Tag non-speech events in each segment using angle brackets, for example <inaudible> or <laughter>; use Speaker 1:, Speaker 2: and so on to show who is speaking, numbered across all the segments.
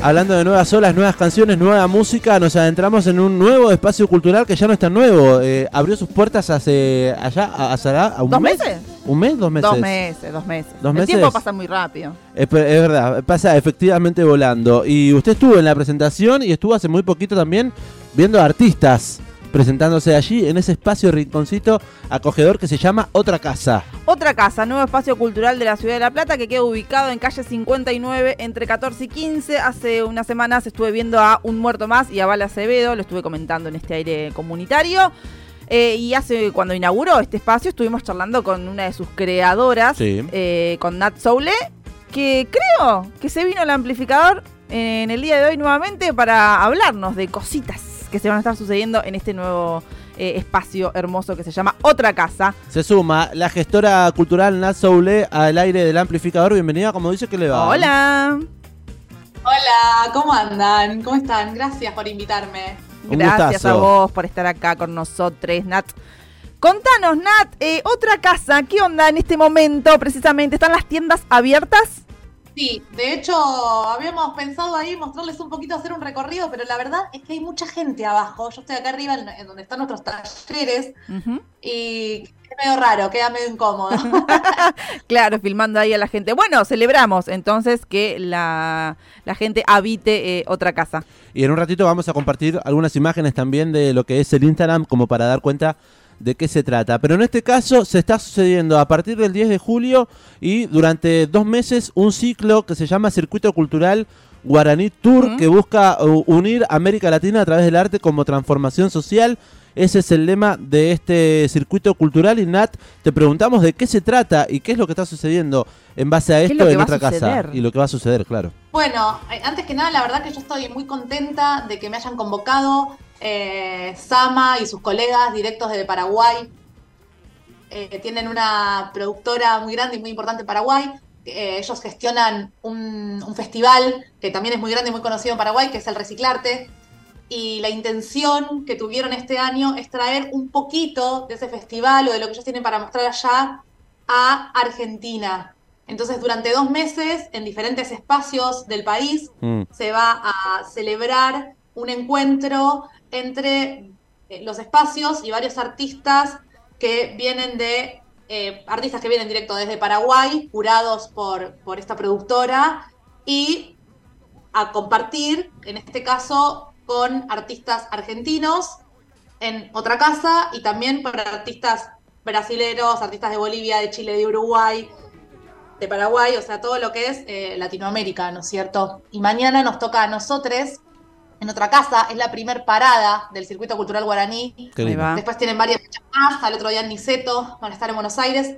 Speaker 1: Hablando de nuevas olas, nuevas canciones, nueva música, nos adentramos en un nuevo espacio cultural que ya no es tan nuevo. Eh, abrió sus puertas hace allá, hace un
Speaker 2: ¿Dos
Speaker 1: mes.
Speaker 2: meses?
Speaker 1: ¿Un mes? ¿Dos meses?
Speaker 2: Dos meses, dos meses.
Speaker 1: ¿Dos
Speaker 2: El
Speaker 1: meses?
Speaker 2: tiempo pasa muy rápido.
Speaker 1: Es, es verdad, pasa efectivamente volando. Y usted estuvo en la presentación y estuvo hace muy poquito también viendo artistas presentándose allí en ese espacio rinconcito acogedor que se llama Otra Casa.
Speaker 2: Otra casa, nuevo espacio cultural de la ciudad de La Plata que queda ubicado en calle 59 entre 14 y 15. Hace unas semanas estuve viendo a Un Muerto Más y a Val Acevedo, lo estuve comentando en este aire comunitario. Eh, y hace cuando inauguró este espacio estuvimos charlando con una de sus creadoras,
Speaker 1: Sí.
Speaker 2: eh, con Nat Soule, que creo que se vino al amplificador en el día de hoy nuevamente para hablarnos de cositas que se van a estar sucediendo en este nuevo eh, espacio hermoso que se llama Otra Casa.
Speaker 1: Se suma la gestora cultural Nat Soule al aire del amplificador. Bienvenida, como dice que le va.
Speaker 2: Hola.
Speaker 3: Hola, ¿cómo andan? ¿Cómo están? Gracias por invitarme.
Speaker 1: Un
Speaker 2: Gracias
Speaker 1: gustazo.
Speaker 2: a vos por estar acá con nosotros, Nat. Contanos, Nat, eh, otra casa, ¿qué onda en este momento precisamente? ¿Están las tiendas abiertas?
Speaker 3: Sí, de hecho, habíamos pensado ahí mostrarles un poquito, hacer un recorrido, pero la verdad es que hay mucha gente abajo. Yo estoy acá arriba, en, en donde están nuestros talleres, y es medio raro, queda medio incómodo. <laughs>
Speaker 2: Claro, filmando ahí a la gente. Bueno, celebramos entonces que la, la gente habite eh, otra casa.
Speaker 1: Y en un ratito vamos a compartir algunas imágenes también de lo que es el Instagram como para dar cuenta de qué se trata. Pero en este caso se está sucediendo a partir del 10 de julio y durante dos meses un ciclo que se llama Circuito Cultural Guaraní Tour que busca uh, unir América Latina a través del arte como transformación social. Ese es el lema de este circuito cultural y Nat, te preguntamos de qué se trata y qué es lo que está sucediendo en base a
Speaker 2: ¿Qué es
Speaker 1: esto
Speaker 2: lo que
Speaker 1: en
Speaker 2: va a
Speaker 1: otra casa
Speaker 2: suceder?
Speaker 1: y lo que va a suceder, claro.
Speaker 3: Bueno, eh, antes que nada, la verdad que yo estoy muy contenta de que me hayan convocado eh, Sama y sus colegas directos desde Paraguay. Eh, tienen una productora muy grande y muy importante en Paraguay. Eh, ellos gestionan un, un festival que también es muy grande y muy conocido en Paraguay, que es el Reciclarte. Y la intención que tuvieron este año es traer un poquito de ese festival o de lo que ellos tienen para mostrar allá a Argentina. Entonces, durante dos meses, en diferentes espacios del país,
Speaker 1: Mm.
Speaker 3: se va a celebrar un encuentro entre eh, los espacios y varios artistas que vienen de, eh, artistas que vienen directo desde Paraguay, curados por, por esta productora, y a compartir, en este caso, con artistas argentinos en otra casa y también para artistas brasileros, artistas de Bolivia, de Chile, de Uruguay, de Paraguay, o sea, todo lo que es eh, Latinoamérica, ¿no es cierto? Y mañana nos toca a nosotros en otra casa, es la primer parada del circuito cultural guaraní. Después tienen varias fechas más, al otro día en Niceto, van a estar en Buenos Aires.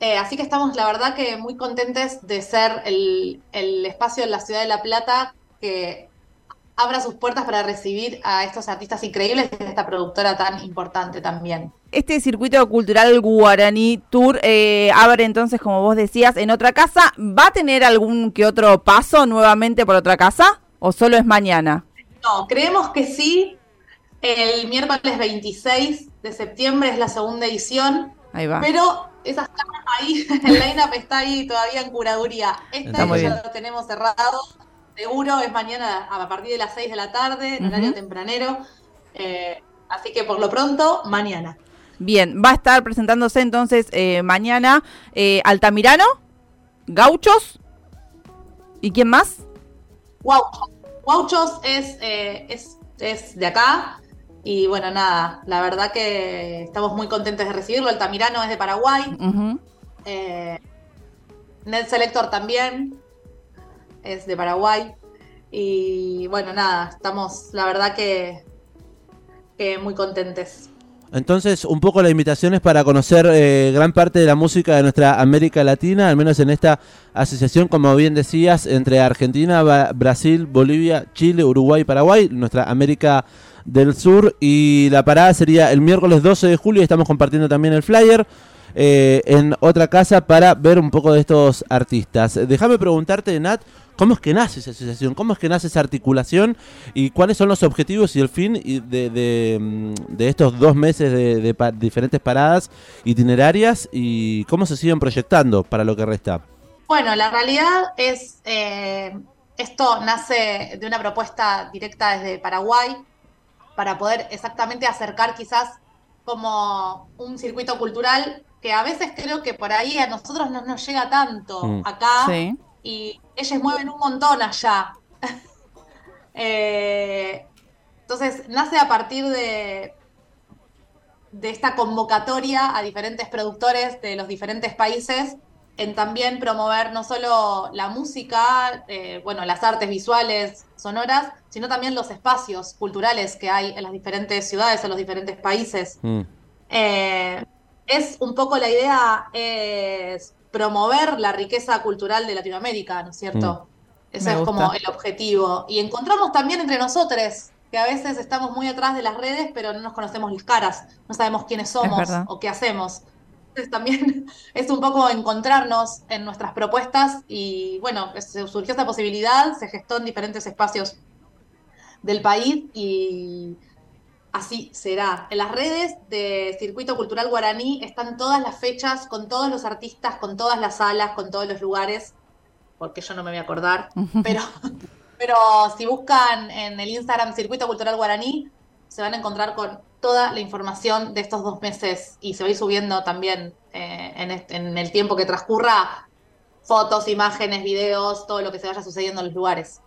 Speaker 3: Eh, así que estamos, la verdad, que muy contentes de ser el, el espacio en la ciudad de La Plata que abra sus puertas para recibir a estos artistas increíbles de esta productora tan importante también.
Speaker 2: Este circuito cultural guaraní tour eh, abre entonces, como vos decías, en otra casa. ¿Va a tener algún que otro paso nuevamente por otra casa? ¿O solo es mañana?
Speaker 3: No, creemos que sí. El miércoles 26 de septiembre es la segunda edición,
Speaker 2: Ahí va.
Speaker 3: pero esas camas ahí, <laughs> el line-up está ahí todavía en curaduría.
Speaker 1: Muy
Speaker 3: ya
Speaker 2: bien.
Speaker 3: lo tenemos cerrado. Seguro es mañana a partir de las 6 de la tarde, en
Speaker 2: Ujú.
Speaker 3: horario tempranero. Eh, así que por lo pronto, mañana.
Speaker 2: Bien, va a estar presentándose entonces eh, mañana eh, Altamirano, Gauchos. ¿Y quién más?
Speaker 3: Guauchos. Guauchos es, eh, es, es de acá. Y bueno, nada, la verdad que estamos muy contentos de recibirlo. Altamirano es de Paraguay.
Speaker 2: Ujú.
Speaker 3: Eh, Net Selector también es de Paraguay. Y bueno, nada, estamos la verdad que, que muy contentes.
Speaker 1: Entonces, un poco la invitación es para conocer eh, gran parte de la música de nuestra América Latina, al menos en esta asociación, como bien decías, entre Argentina, Brasil, Bolivia, Chile, Uruguay Paraguay, nuestra América del Sur. Y la parada sería el miércoles 12 de julio, estamos compartiendo también el flyer. Eh, en otra casa para ver un poco de estos artistas. Déjame preguntarte, Nat, ¿cómo es que nace esa asociación? ¿Cómo es que nace esa articulación? ¿Y cuáles son los objetivos y el fin de, de, mm, de estos dos meses de, diferentes paradas itinerarias? ¿Y cómo se siguen proyectando para lo que resta?
Speaker 3: Bueno, la realidad es, eh, esto nace de una propuesta directa desde Paraguay para poder exactamente acercar quizás como un circuito cultural que a veces creo que por ahí a nosotros no nos llega tanto
Speaker 1: Mm.
Speaker 3: acá
Speaker 2: Sí.
Speaker 3: y ellos mueven un montón allá. <laughs> Eh, entonces, nace a partir de, de esta convocatoria a diferentes productores de los diferentes países en también promover no solo la música, eh, bueno, las artes visuales, sonoras, sino también los espacios culturales que hay en las diferentes ciudades, en los diferentes países.
Speaker 1: Mm.
Speaker 3: Eh, es un poco la idea es promover la riqueza cultural de Latinoamérica, ¿no es cierto? Ese
Speaker 2: Me
Speaker 3: es
Speaker 2: gusta.
Speaker 3: como el objetivo. Y encontramos también entre nosotros, que a veces estamos muy atrás de las redes, pero no nos conocemos las caras, no sabemos quiénes somos o qué hacemos. Entonces también <laughs> es un poco encontrarnos en nuestras propuestas y bueno, se surgió esta posibilidad, se gestó en diferentes espacios del país y así será. En las redes de Circuito Cultural Guaraní están todas las fechas, con todos los artistas, con todas las salas, con todos los lugares, porque yo no me voy a acordar, <laughs> pero, pero si buscan en el Instagram Circuito Cultural Guaraní, se van a encontrar con toda la información de estos dos meses y se va a ir subiendo también eh, en, este- en el tiempo que transcurra fotos, imágenes, videos, todo lo que se vaya sucediendo en los lugares.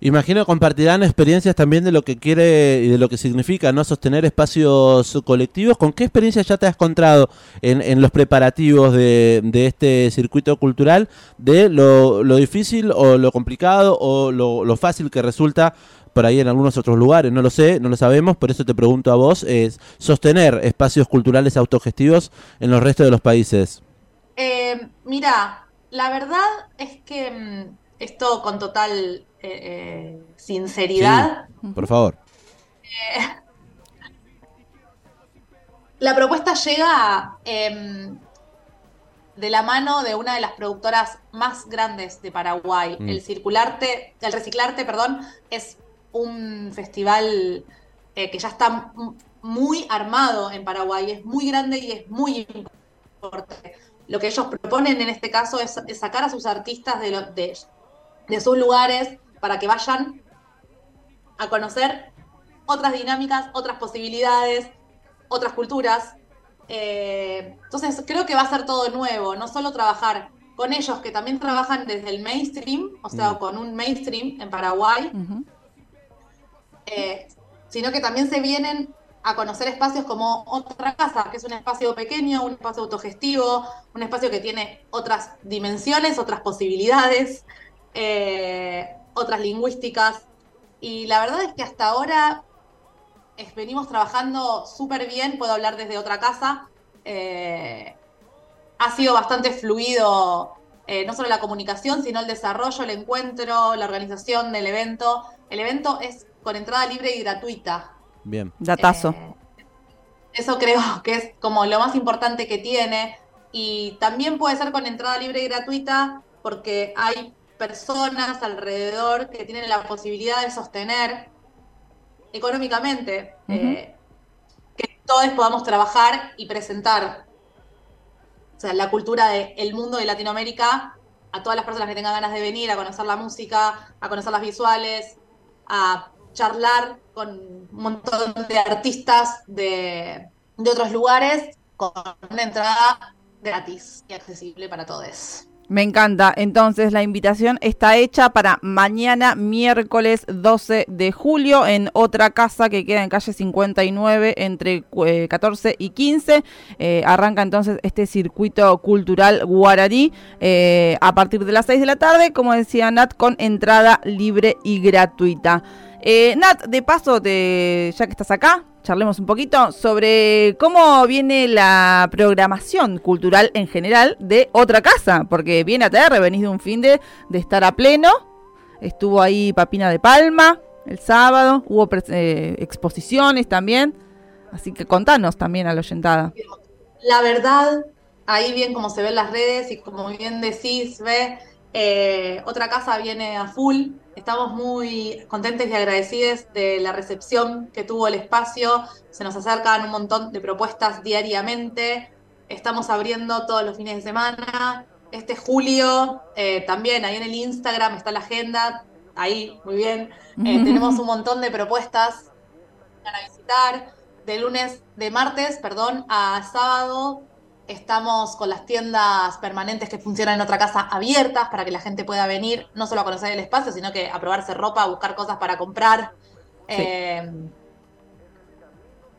Speaker 1: Imagino compartirán experiencias también de lo que quiere y de lo que significa no sostener espacios colectivos. ¿Con qué experiencia ya te has encontrado en, en los preparativos de, de este circuito cultural? De lo, lo difícil o lo complicado o lo, lo fácil que resulta por ahí en algunos otros lugares, no lo sé, no lo sabemos, por eso te pregunto a vos, es sostener espacios culturales autogestivos en los restos de los países.
Speaker 3: Eh, mira, la verdad es que mm, esto con total eh, eh, sinceridad,
Speaker 1: Por favor.
Speaker 3: la propuesta llega em, de la mano de una de las productoras más grandes de Paraguay.
Speaker 1: Mm.
Speaker 3: El Circularte, el Reciclarte, perdón, es un festival eh, que ya está muy armado en Paraguay, es muy grande y es muy importante. Lo que ellos proponen en este caso es, es sacar a sus artistas de, lo- de, de sus lugares para que vayan a conocer otras dinámicas, otras posibilidades, otras culturas. Eh, entonces creo que va a ser todo nuevo, no solo trabajar con ellos que también trabajan desde el mainstream, o sea,
Speaker 1: Mm.
Speaker 3: con un mainstream en Paraguay, eh, sino que también se vienen a conocer espacios como Otra Casa, que es un espacio pequeño, un espacio autogestivo, un espacio que tiene otras dimensiones, otras posibilidades, eh, otras lingüísticas. Y la verdad es que hasta ahora es- venimos trabajando súper bien, puedo hablar desde Otra Casa. eh, ha sido bastante fluido eh, no solo la comunicación, sino el desarrollo, el encuentro, la organización del evento. El evento es con entrada libre y gratuita.
Speaker 1: Bien.
Speaker 2: Datazo.
Speaker 3: Eh, eso creo que es como lo más importante que tiene. Y también puede ser con entrada libre y gratuita porque hay personas alrededor que tienen la posibilidad de sostener económicamente eh, que todos podamos trabajar y presentar o sea, la cultura del mundo de Latinoamérica a todas las personas que tengan ganas de venir a conocer la música, a conocer las visuales, a charlar con un montón de artistas de, de otros lugares con una entrada gratis y accesible para todos.
Speaker 2: Me encanta. Entonces la invitación está hecha para mañana, miércoles 12 de julio, en otra casa que queda en calle 59 entre eh, 14 y 15. Eh, arranca entonces este circuito cultural guaraní eh, a partir de las 6 de la tarde, como decía Nat, con entrada libre y gratuita. Eh, Nat, de paso, te, ya que estás acá, charlemos un poquito sobre cómo viene la programación cultural en general de otra casa, porque viene a TR, venís de un fin de, de estar a pleno, estuvo ahí Papina de Palma el sábado, hubo eh, exposiciones también, así que contanos también a la oyentada.
Speaker 3: La verdad, ahí bien como se ven las redes y como bien decís, ve, eh, otra casa viene a full. Estamos muy contentes y agradecidos de la recepción que tuvo el espacio. Se nos acercan un montón de propuestas diariamente. Estamos abriendo todos los fines de semana. este julio, eh, también ahí en el Instagram está la agenda, ahí, muy bien. Eh, tenemos un montón de propuestas para visitar. De lunes, de martes, perdón, a sábado estamos con las tiendas permanentes que funcionan en otra casa abiertas para que la gente pueda venir no solo a conocer el espacio, sino que a probarse ropa, a buscar cosas para comprar. Eh,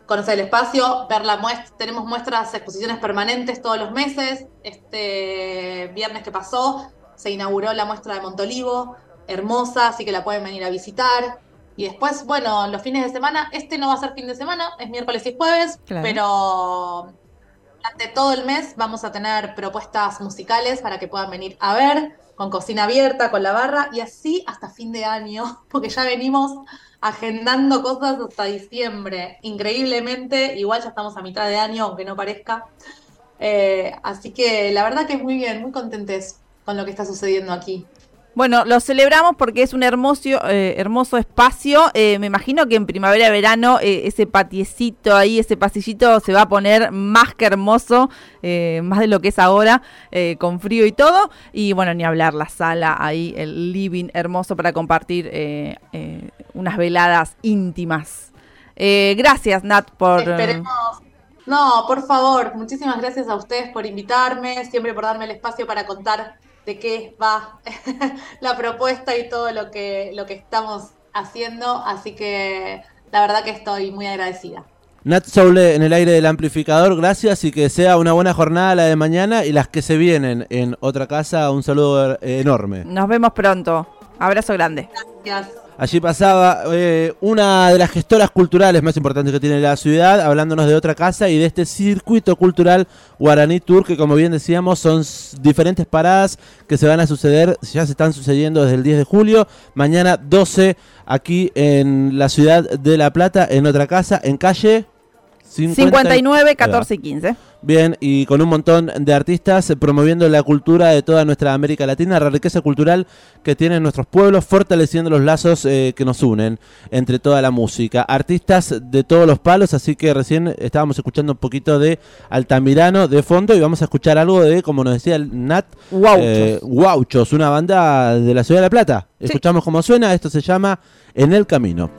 Speaker 3: conocer el espacio, ver la muestra, tenemos muestras, exposiciones permanentes todos los meses. Este viernes que pasó se inauguró la muestra de Montolivo, hermosa, así que la pueden venir a visitar. Y después, bueno, los fines de semana, este no va a ser fin de semana, es miércoles y jueves, pero durante todo el mes vamos a tener propuestas musicales para que puedan venir a ver, con cocina abierta, con la barra, y así hasta fin de año, <laughs> porque ya venimos agendando cosas hasta diciembre. Increíblemente, igual ya estamos a mitad de año, aunque no parezca. Eh, así que la verdad que es muy bien, muy contentes con lo que está sucediendo aquí.
Speaker 2: Bueno, lo celebramos porque es un hermoso, eh, hermoso espacio. Eh, me imagino que en primavera-verano eh, ese patiecito ahí, ese pasillito se va a poner más que hermoso, más de lo que es ahora, con frío y todo. Y bueno, ni hablar, la sala ahí, el living hermoso para compartir unas veladas íntimas. gracias, Nat, por...
Speaker 3: Esperemos. No, por favor, muchísimas gracias a ustedes por invitarme, siempre por darme el espacio para contar de qué va <laughs> la propuesta y todo lo que, lo que estamos haciendo. Así que la verdad que estoy muy agradecida.
Speaker 1: Nat Soule en el aire del amplificador, gracias y que sea una buena jornada la de mañana y las que se vienen en otra casa, un saludo enorme.
Speaker 2: Nos vemos pronto. Abrazo grande.
Speaker 3: Gracias.
Speaker 1: Allí pasaba eh, una de las gestoras culturales más importantes que tiene la ciudad, hablándonos de otra casa y de este circuito cultural Guaraní Tour, que como bien decíamos son diferentes paradas que se van a suceder, ya se están sucediendo desde el 10 de julio, mañana 12 aquí en la ciudad de La Plata, en otra casa, en calle
Speaker 2: 59, 14 y 15.
Speaker 1: Bien, y con un montón de artistas promoviendo la cultura de toda nuestra América Latina, la riqueza cultural que tienen nuestros pueblos, fortaleciendo los lazos eh, que nos unen entre toda la música. Artistas de todos los palos, así que recién estábamos escuchando un poquito de Altamirano de fondo y vamos a escuchar algo de, como nos decía el Nat,
Speaker 2: Guauchos,
Speaker 1: eh, una banda de la Ciudad de La Plata. Escuchamos cómo suena, esto se llama En el Camino.